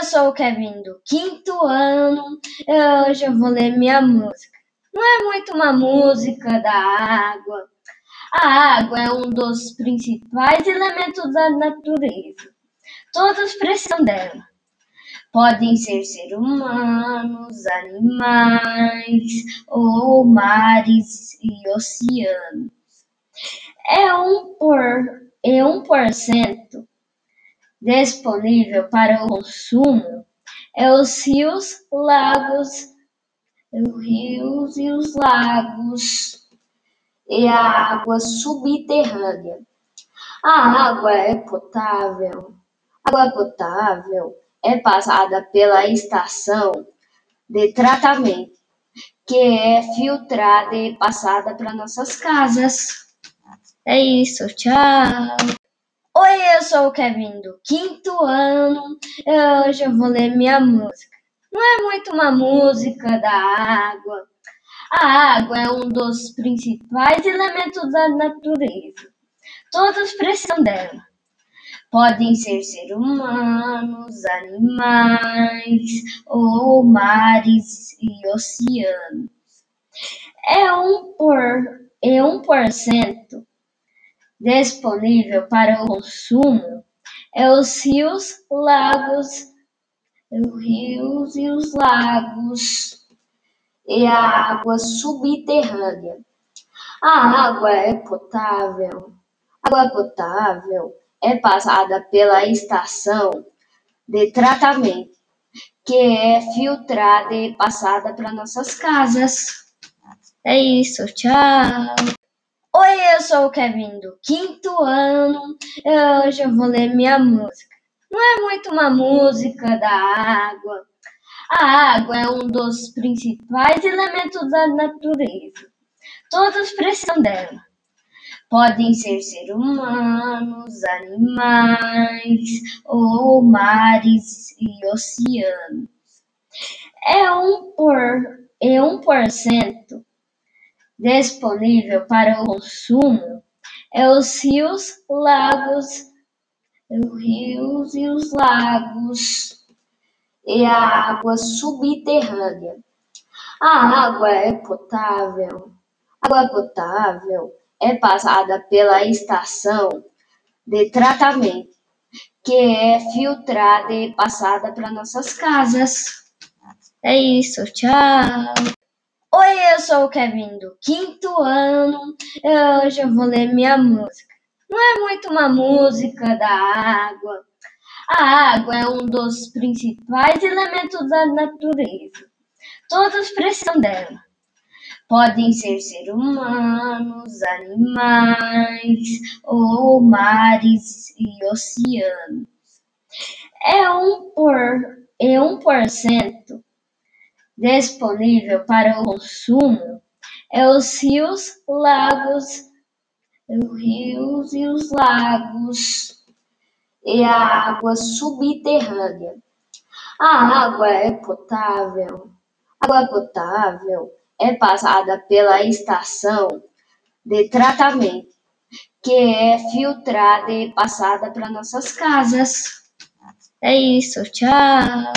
eu sou o Kevin do quinto ano e hoje eu vou ler minha música. Não é muito uma música da água. A água é um dos principais elementos da natureza. Todos precisam dela. Podem ser seres humanos, animais ou mares e oceanos. É um por, é um por cento disponível para o consumo é os rios, lagos, os rios e os lagos e a água subterrânea. A água é potável. A água potável é passada pela estação de tratamento, que é filtrada e passada para nossas casas. É isso, tchau. Sou o Kevin do quinto ano e hoje eu vou ler minha música. Não é muito uma música da água. A água é um dos principais elementos da natureza. Todos precisam dela. Podem ser seres humanos, animais ou mares e oceanos. É um por, é um por cento disponível para o consumo é os rios, lagos, os rios e os lagos e a água subterrânea. A água é potável. A água potável é passada pela estação de tratamento, que é filtrada e passada para nossas casas. É isso, tchau. Eu sou o Kevin do quinto ano e hoje eu vou ler minha música. Não é muito uma música da água. A água é um dos principais elementos da natureza. Todos precisam dela. Podem ser seres humanos, animais ou mares e oceanos. É um por, é um por cento disponível para o consumo é os rios, lagos, os rios e os lagos e a água subterrânea. A água é potável. A água potável é passada pela estação de tratamento, que é filtrada e passada para nossas casas. É isso, tchau. Eu sou o Kevin do quinto ano e hoje eu vou ler minha música. Não é muito uma música da água. A água é um dos principais elementos da natureza. Todos precisam dela. Podem ser seres humanos, animais ou mares e oceanos. É um por, é um por cento disponível para o consumo é os rios, lagos, os rios e os lagos e a água subterrânea. A água é potável. A água potável é passada pela estação de tratamento, que é filtrada e passada para nossas casas. É isso, tchau.